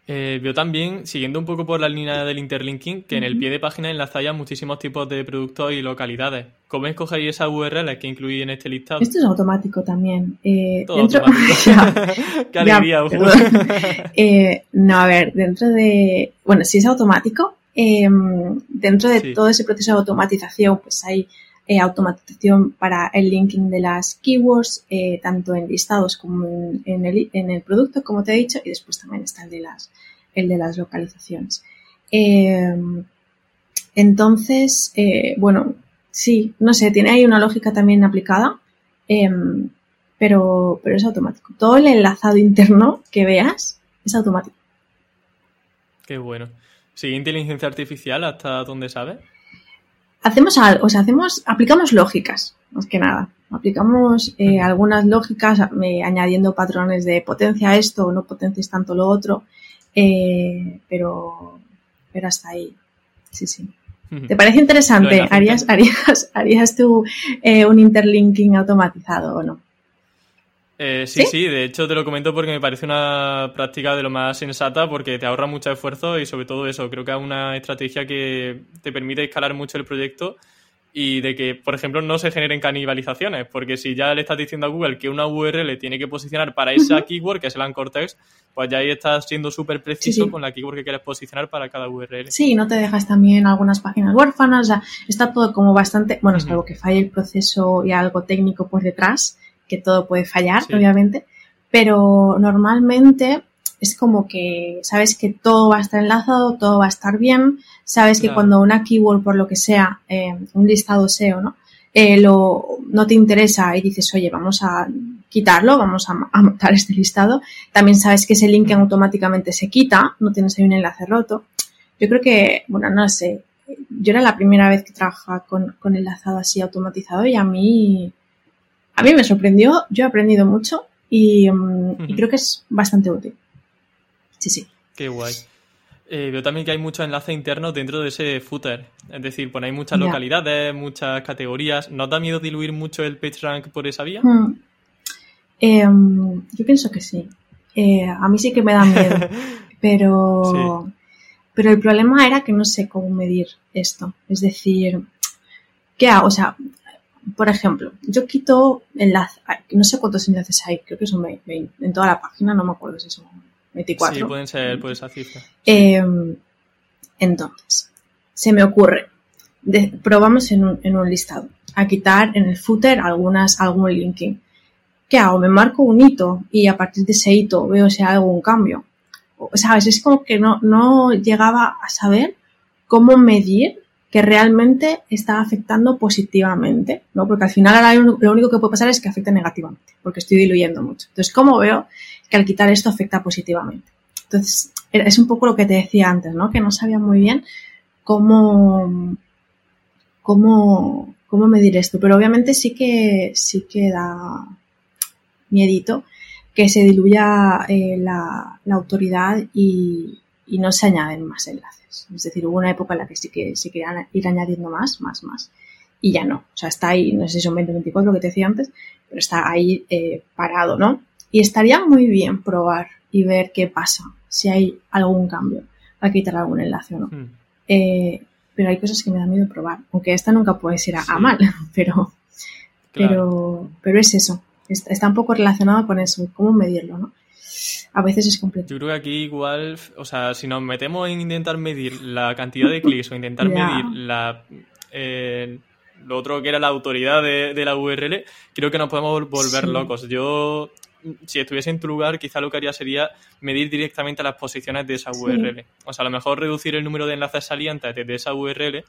eh, veo también, siguiendo un poco por la línea del interlinking, que en el pie de página enlazáis muchísimos tipos de productos y localidades. ¿Cómo escogéis esas URLs que incluís en este listado? Esto es automático también. Eh, Todo automático. ¡Qué alegría! eh, no, a ver, dentro de... Bueno, si es automático, em, dentro de todo ese proceso de automatización, pues hay eh, automatización para el linking de las keywords, eh, tanto en listados como en, el, en, el, producto, como te he dicho, y después también está el de las, el de las localizaciones. Em, entonces, eh, bueno, sí, no sé, tiene ahí una lógica también aplicada, em, pero, pero es automático. Todo el enlazado interno que veas es automático. Qué bueno. ¿Sigue inteligencia artificial hasta donde sabes? Hacemos algo, o sea, hacemos, aplicamos lógicas, más que nada. Aplicamos eh, algunas lógicas eh, añadiendo patrones de potencia esto o no potencies tanto lo otro, eh, pero, pero hasta ahí. Sí, sí. ¿Te parece interesante? ¿Harías, harías, harías tú un interlinking automatizado o no? Eh, sí, sí, de hecho te lo comento porque me parece una práctica de lo más sensata porque te ahorra mucho esfuerzo y sobre todo eso, creo que es una estrategia que te permite escalar mucho el proyecto y de que, por ejemplo, no se generen canibalizaciones, porque si ya le estás diciendo a Google que una URL tiene que posicionar para esa keyword, que es el anchor text, pues ya ahí estás siendo súper preciso con la keyword que quieres posicionar para cada URL. Sí, no te dejas también algunas páginas huérfanas, o sea, está todo como bastante, bueno, es algo que falle el proceso y algo técnico por detrás, que todo puede fallar, obviamente, pero normalmente es como que sabes que todo va a estar enlazado, todo va a estar bien, sabes que cuando una keyword, por lo que sea, eh, un listado SEO, ¿no? Eh, lo, no te interesa y dices, oye, vamos a quitarlo, vamos a, matar este listado, también sabes que ese link automáticamente se quita, no tienes ahí un enlace roto. Yo creo que, bueno, no sé, yo era la primera vez que trabajaba con, con enlazado así automatizado y a mí a mí me sorprendió, yo he aprendido mucho y, mm, creo que es bastante útil. Sí, sí. Qué guay. Eh, veo también que hay muchos enlaces internos dentro de ese footer. Es decir, ponéis muchas localidades, muchas categorías. ¿No da miedo diluir mucho el PageRank por esa vía? Hmm. Em, yo pienso que sí. Eh, a mí sí que me da miedo. pero, pero el problema era que no sé cómo medir esto. Es decir, ¿qué hago? O sea, por ejemplo, yo quito enlaces, no sé cuántos enlaces hay, creo que son 20, en toda la página, no me acuerdo si son 24. Sí, pueden ser por esa cifra. Em, entonces, se me ocurre, probamos en un, en un, listado, a quitar en el footer algunas, algún linking. ¿Qué hago? Me marco un hito y a partir de ese hito veo si hay algún cambio. ¿Sabes? Es como que no, no llegaba a saber cómo medir que realmente está afectando positivamente, ¿no? Porque al final lo único que puede pasar es que afecte negativamente, porque estoy diluyendo mucho. Entonces, ¿cómo veo que al quitar esto afecta positivamente? Entonces, es un poco lo que te decía antes, ¿no? Que no sabía muy bien cómo, cómo, cómo medir esto, pero obviamente sí que, sí que da miedito que se diluya eh, la, autoridad y, y no se añaden más enlaces. Es decir, hubo una época en la que sí que se querían ir añadiendo más, más, más. Y ya no. O sea, está ahí, no sé si son 20 24 lo que te decía antes, pero está ahí eh, parado, ¿no? Y estaría muy bien probar y ver qué pasa, si hay algún cambio, para quitar algún enlace o no. Hmm. Eh, pero hay cosas que me da miedo probar, aunque esta nunca puede ser a, mal, pero, pero, pero es eso. Está, está, un poco relacionado con eso, cómo medirlo, ¿no? A veces es completo. Yo creo que aquí igual, o sea, si nos metemos en intentar medir la cantidad de clics o intentar medir la... Eh, lo otro que era la autoridad de, la URL, creo que nos podemos volver locos. Yo, si estuviese en tu lugar, quizá lo que haría sería medir directamente las posiciones de esa URL. O sea, a lo mejor reducir el número de enlaces salientes de esa URL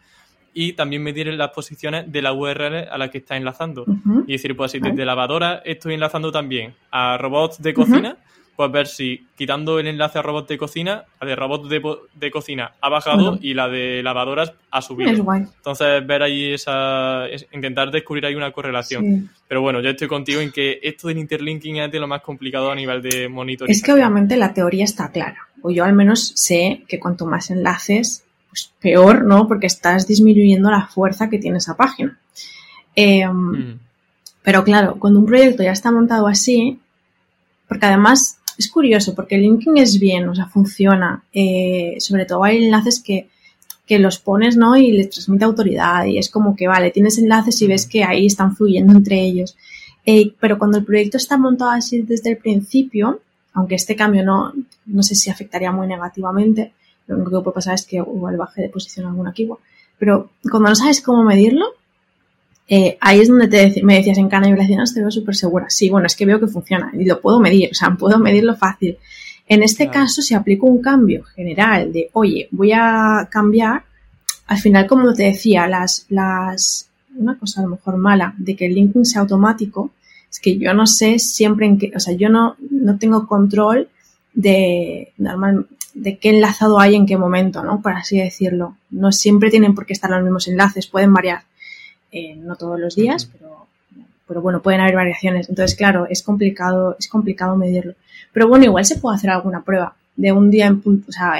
y también medir las posiciones de la URL a la que está enlazando. Y decir, pues si desde lavadora estoy enlazando también a robots de cocina, puedes ver si quitando el enlace a robots de cocina, la de robots de, cocina ha bajado y la de lavadoras ha subido. Es guay. Entonces, ver ahí esa. intentar descubrir ahí una correlación. Pero bueno, yo estoy contigo en que esto del interlinking es de lo más complicado a nivel de monitorización. Es que obviamente la teoría está clara. O yo al menos sé que cuanto más enlaces, pues peor, ¿no? Porque estás disminuyendo la fuerza que tiene esa página. Em, mm. Pero claro, cuando un proyecto ya está montado así, porque además es curioso, porque el linking es bien, o sea, funciona. Eh, sobre todo hay enlaces que, que los pones, ¿no? Y les transmite autoridad y es como que, vale, tienes enlaces y ves que ahí están fluyendo entre ellos. Eh, pero cuando el proyecto está montado así desde el principio, aunque este cambio no, no sé si afectaría muy negativamente, lo único que puede pasar es que el baje de posición alguna keyword. Pero cuando no sabes cómo medirlo, eh, ahí es donde te me decías en Cana y te veo súper segura. Sí, bueno, es que veo que funciona y lo puedo medir, o sea, puedo medirlo fácil. En este caso, si aplico un cambio general de, oye, voy a cambiar, al final, como te decía, las, las, una cosa a lo mejor mala de que el linking sea automático, es que yo no sé siempre en qué, o sea, yo no, no tengo control de, normal, de qué enlazado hay en qué momento, ¿no? Por así decirlo. No siempre tienen por qué estar los mismos enlaces, pueden variar. Eh, no todos los días, pero, pero bueno, pueden haber variaciones. Entonces, claro, es complicado, es complicado medirlo. Pero bueno, igual se puede hacer alguna prueba de un día en punto, o sea,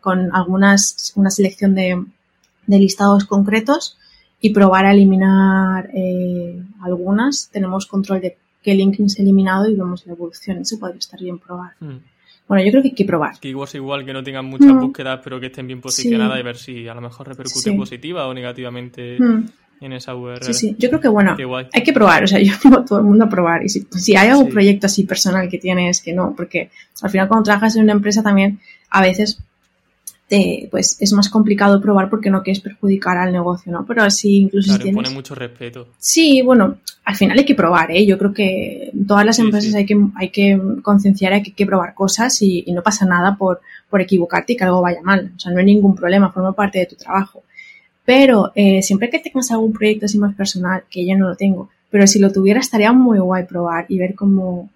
con algunas, una selección de, listados concretos y probar a eliminar eh, algunas. Tenemos control de qué linking es eliminado y vemos la evolución. Eso podría estar bien probar. Hmm. Bueno, yo creo que hay que probar. Que igual es igual que no tengan muchas búsquedas, pero que estén bien posicionadas y ver si a lo mejor repercute positiva o negativamente hmm en esa URL. Sí, sí, yo creo que bueno, hay que probar, o sea, yo animo a todo el mundo a probar. Y si, si hay algún proyecto así personal que tienes, que no, porque al final cuando trabajas en una empresa también, a veces te, pues es más complicado probar porque no quieres perjudicar al negocio, ¿no? Pero así incluso si tienes... pone mucho respeto. Sí, bueno, al final hay que probar, ¿eh? Yo creo que en todas las empresas hay que hay que concienciar, hay que, hay que probar cosas y, y, no pasa nada por, por equivocarte y que algo vaya mal. O sea, no hay ningún problema, forma parte de tu trabajo. Pero eh, siempre que tengas algún proyecto así más personal, que yo no lo tengo, pero si lo tuviera estaría muy guay probar y ver cómo,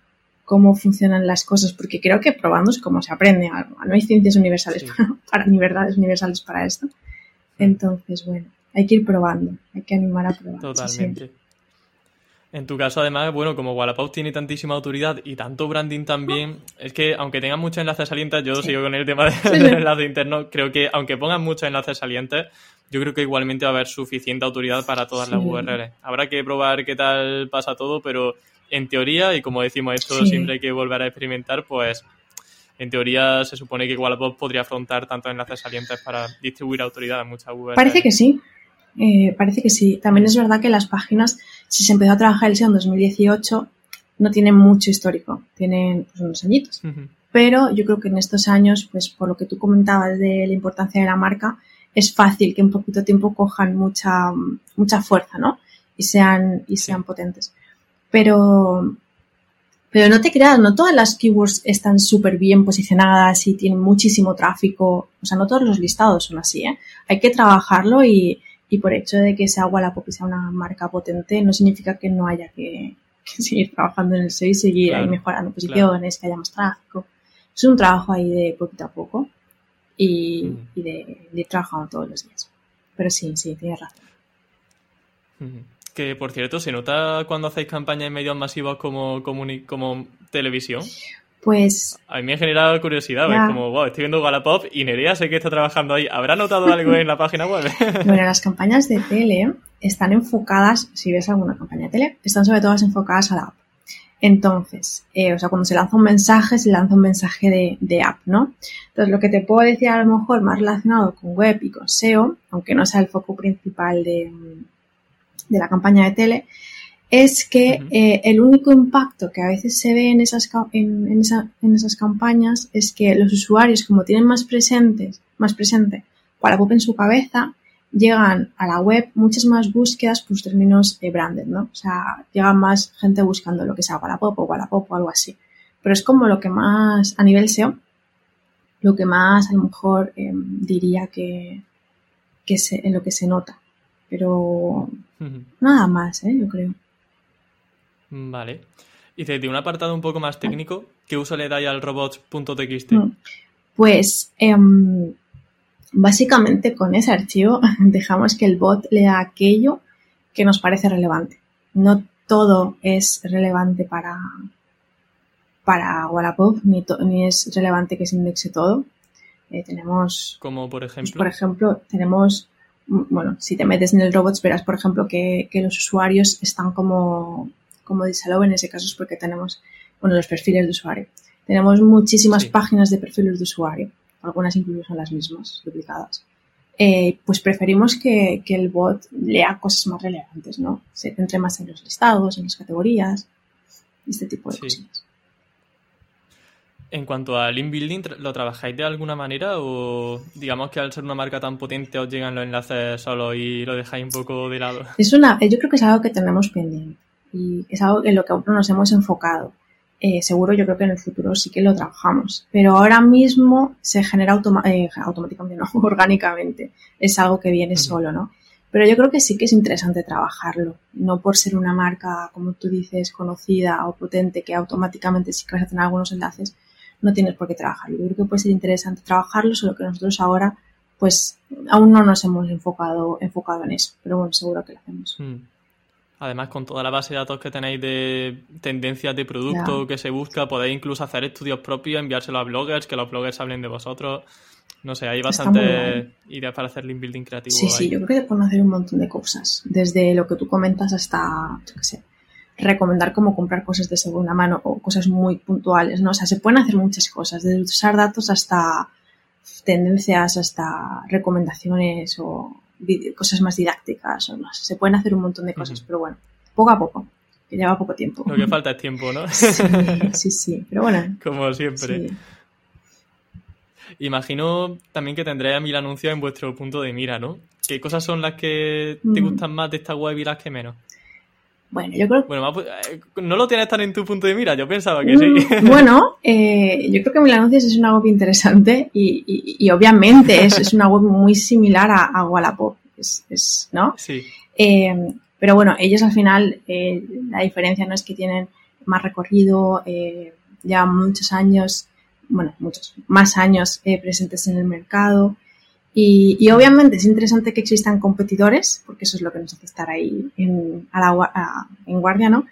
cómo funcionan las cosas, porque creo que probando es como se aprende algo. No hay ciencias universales para, ni verdades universales para esto. Entonces, bueno, hay que ir probando, hay que animar a probar. Totalmente. En tu caso, además, bueno, como Wallapop tiene tantísima autoridad y tanto branding también, es que aunque tengan muchos enlaces salientes, yo sigo con el tema del enlace interno, creo que aunque pongan muchos enlaces salientes, yo creo que igualmente va a haber suficiente autoridad para todas las URLs. Habrá que probar qué tal pasa todo, pero en teoría, y como decimos, esto siempre hay que volver a experimentar, pues en teoría se supone que Wallapop podría afrontar tantos enlaces salientes para distribuir autoridad a muchas URLs. Parece que sí. Eh, parece que sí. También es verdad que las páginas, si se empezó a trabajar el SEO en 2018, no tienen mucho histórico, tienen pues, unos añitos. Pero yo creo que en estos años, pues por lo que tú comentabas de la importancia de la marca, es fácil que en poquito tiempo cojan mucha, mucha fuerza, ¿no? Y sean, y sean potentes. Pero, pero no te creas, no todas las keywords están súper bien posicionadas y tienen muchísimo tráfico. O sea, no todos los listados son así, ¿eh? Hay que trabajarlo y, y por hecho de que sea Wallapop y sea una marca potente, no significa que no haya que, seguir trabajando en el SEO y seguir ahí mejorando posiciones, que haya más tráfico. Es un trabajo ahí de poquito a poco y, mm. de, ir trabajando todos los días. Pero sí, sí, tienes razón. Que por cierto, ¿se nota cuando hacéis campañas en medios masivos como, como, como televisión? Pues. A mí me ha generado curiosidad, es como, wow, estoy viendo Wallapop y Nerea sé que está trabajando ahí. ¿Habrá notado algo en la página web? bueno, las campañas de tele están enfocadas, si ves alguna campaña de tele, están sobre todo enfocadas a la app. Entonces, eh, o sea, cuando se lanza un mensaje, se lanza un mensaje de, app, ¿no? Entonces, lo que te puedo decir a lo mejor más relacionado con web y con SEO, aunque no sea el foco principal de, la campaña de tele, es que eh, el único impacto que a veces se ve en esas, en, esas campañas es que los usuarios, como tienen más presentes, más presente Wallapop en su cabeza, llegan a la web muchas más búsquedas por los términos de branded, ¿no? O sea, llega más gente buscando lo que sea Wallapop o Wallapop o algo así. Pero es como lo que más, a nivel SEO, lo que más a lo mejor em, diría que, que en lo que se nota. Pero nada más, ¿eh? Yo creo. Vale. Y desde un apartado un poco más técnico, ¿qué uso le dais al robots.txt? Mm. Pues em, básicamente con ese archivo dejamos que el bot lea aquello que nos parece relevante. No todo es relevante para, para Wallapop, ni, ni es relevante que se indexe todo. Eh, tenemos... Como por ejemplo. Por ejemplo, tenemos mm, bueno, si te metes en el robots verás, por ejemplo, que, que los usuarios están como, como disallow en ese caso es porque tenemos, bueno, los perfiles de usuario. Tenemos muchísimas páginas de perfiles de usuario, algunas incluso son las mismas, duplicadas. Eh, pues preferimos que, que, el bot lea cosas más relevantes, ¿no? Se centre más en los listados, en las categorías, este tipo de sí. cosas. En cuanto a link building, ¿lo trabajáis de alguna manera o digamos que al ser una marca tan potente os llegan los enlaces solo y lo dejáis un poco de lado? Es una, yo creo que es algo que tenemos pendiente y es algo en lo que aún no nos hemos enfocado. Eh, seguro yo creo que en el futuro sí que lo trabajamos, pero ahora mismo se genera automa eh, automáticamente, no, orgánicamente. Es algo que viene solo, ¿no? Pero yo creo que sí que es interesante trabajarlo, no por ser una marca, como tú dices, conocida o potente, que automáticamente si quieres tener algunos enlaces, no tienes por qué trabajarlo. Yo creo que puede ser interesante trabajarlo, solo que nosotros ahora, pues, aún no nos hemos enfocado, enfocado en eso, pero bueno, seguro que lo hacemos. Mm. Además, con toda la base de datos que tenéis de tendencias de producto yeah. que se busca, podéis incluso hacer estudios propios, enviárselo a bloggers, que los bloggers hablen de vosotros. No sé, hay bastantes ideas para hacer link building creativo. Sí, ahí. sí, yo creo que pueden hacer un montón de cosas. Desde lo que tú comentas hasta, yo qué sé, recomendar cómo comprar cosas de segunda mano o cosas muy puntuales, ¿no? O sea, se pueden hacer muchas cosas, desde usar datos hasta tendencias, hasta recomendaciones o cosas más didácticas o más. Se pueden hacer un montón de cosas, uh -huh. pero bueno, poco a poco, que lleva poco tiempo. Lo que falta es tiempo, ¿no? Sí, sí, sí. pero bueno. Como siempre. Sí. Imagino también que tendréis a mil anuncios en vuestro punto de mira, ¿no? ¿Qué cosas son las que te mm. gustan más de esta web y las que menos? Bueno, yo creo Bueno, eh, no lo tienes tan en tu punto de mira, yo pensaba que sí. Mm, bueno, eh, yo creo que Mil Anuncios es una web interesante y, y, y obviamente es, es, una web muy similar a, a Wallapop, es, es, ¿no? Sí. Eh, pero bueno, ellos al final, eh, la diferencia no es que tienen más recorrido, eh, ya muchos años, bueno, muchos, más años presentes en el mercado. Y, y, obviamente es interesante que existan competidores, porque eso es lo que nos hace estar ahí en, a la, a, en guardia, ¿no?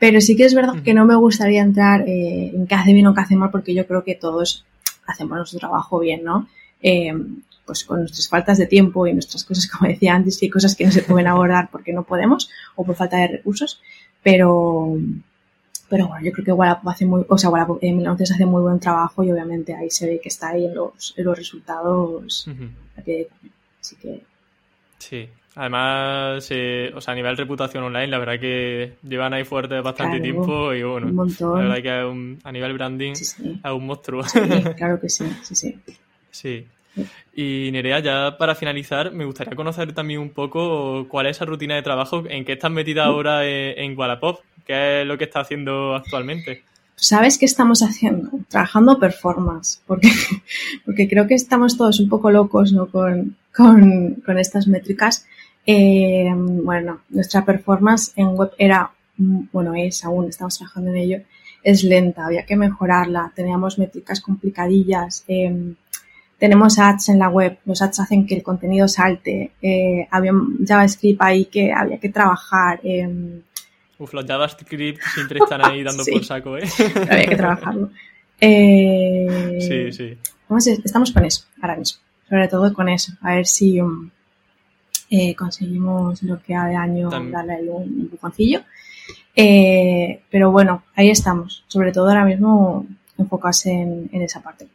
Pero sí que es verdad que no me gustaría entrar eh, en qué hace bien o qué hace mal, porque yo creo que todos hacemos nuestro trabajo bien, ¿no? Eh, pues con nuestras faltas de tiempo y nuestras cosas, como decía antes, que hay cosas que no se pueden abordar porque no podemos o por falta de recursos, pero, pero bueno, yo creo que Wallapop hace muy, o sea, Wallapop en Milán hace muy buen trabajo y obviamente ahí se ve que está ahí en los, en los resultados uh -huh. Así que. Sí. Además, eh, o sea, a nivel reputación online, la verdad que llevan ahí fuerte bastante claro, tiempo y bueno, un montón. la verdad que un, a nivel branding sí, sí. es un monstruo. Sí, claro que sí, sí, sí. Sí. Y Nerea, ya para finalizar, me gustaría conocer también un poco cuál es esa rutina de trabajo, en qué estás metida ahora en, en Wallapop, qué es lo que estás haciendo actualmente. ¿Sabes qué estamos haciendo? Trabajando performance, porque, porque creo que estamos todos un poco locos ¿no? con, con, con estas métricas. Eh, bueno, nuestra performance en web era, bueno, es aún, estamos trabajando en ello, es lenta, había que mejorarla, teníamos métricas complicadillas, eh, tenemos ads en la web, los ads hacen que el contenido salte, eh, había JavaScript ahí que había que trabajar. Eh, Uf, los JavaScript siempre están ahí dando sí, por saco, ¿eh? Había que trabajarlo. Eh, sí, sí. Vamos, estamos con eso ahora mismo, sobre todo con eso, a ver si um, eh, conseguimos lo que ha de año También. darle un empujoncillo. Eh, pero bueno, ahí estamos, sobre todo ahora mismo enfocarse en, en esa parte.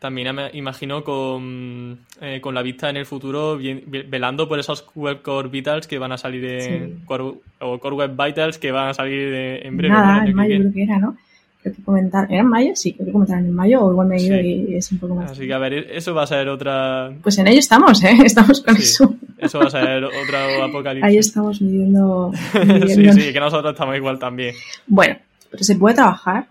También me imagino con, eh, con la vista en el futuro, bien, velando por esos Web Core Vitals que van a salir en. Sí. Core, o Core Web Vitals que van a salir de, en breve. Nada, en mayo creo que era, ¿no? Creo que comentar. ¿Era en mayo? Sí, creo que comentaron en mayo o igual me he ido sí. y es un poco más. Así que a ver, eso va a ser otra. Pues en ello estamos, ¿eh? Estamos con sí, eso. Eso va a ser otro apocalipsis. Ahí estamos midiendo. midiendo... sí, sí, que nosotros estamos igual también. Bueno, pero se puede trabajar.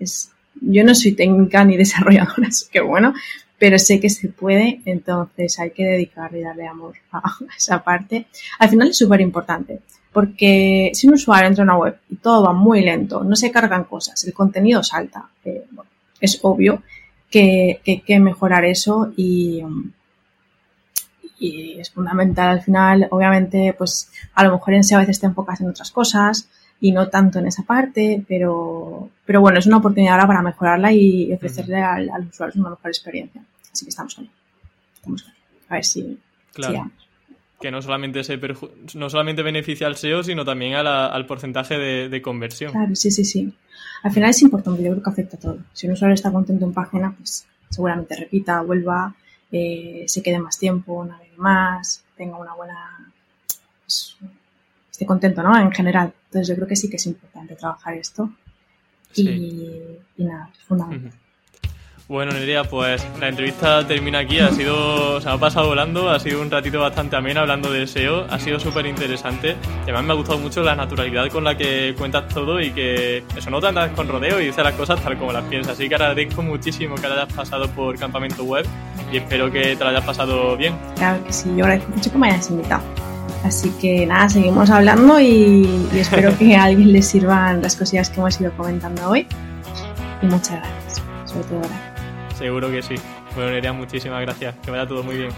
Es yo no soy técnica ni desarrolladora, así que bueno, pero sé que se puede, entonces hay que dedicarle y darle amor a esa parte. Al final es súper importante, Porque si un usuario entra en una web y todo va muy lento, no se cargan cosas, el contenido salta, eh, es obvio que, hay que mejorar eso y, y es fundamental al final, obviamente, pues a lo mejor en SEO a veces te enfocas en otras cosas y no tanto en esa parte, pero, pero bueno, es una oportunidad ahora para mejorarla y ofrecerle al, al usuario una mejor experiencia. Así que estamos con Estamos con A ver si, claro. que no solamente, se no solamente beneficia al SEO, sino también al porcentaje de, conversión. Claro, sí, sí, sí. Al final es importante, yo creo que afecta a todo. Si un usuario está contento en página, pues seguramente repita, vuelva, eh, se quede más tiempo, navegue más, tenga una buena... Pues, esté contento, ¿no? En general. Entonces yo creo que sí que es importante trabajar esto. Y, nada, es fundamental. Bueno, Nerea, pues la entrevista termina aquí. Ha sido, se ha pasado volando, ha sido un ratito bastante ameno hablando de SEO. Ha sido súper interesante. Además, me ha gustado mucho la naturalidad con la que cuentas todo y que eso no te andas con rodeo y dices las cosas tal como las piensas. Así que agradezco muchísimo que hayas pasado por Campamento Web y espero que te lo hayas pasado bien. Claro que sí, yo agradezco mucho que me hayas invitado. Así que nada, seguimos hablando y, espero que a alguien le sirvan las cosillas que hemos ido comentando hoy. Y muchas gracias, sobre todo gracias. Seguro que sí. Bueno, Nerea, muchísimas gracias. Que vaya todo muy bien.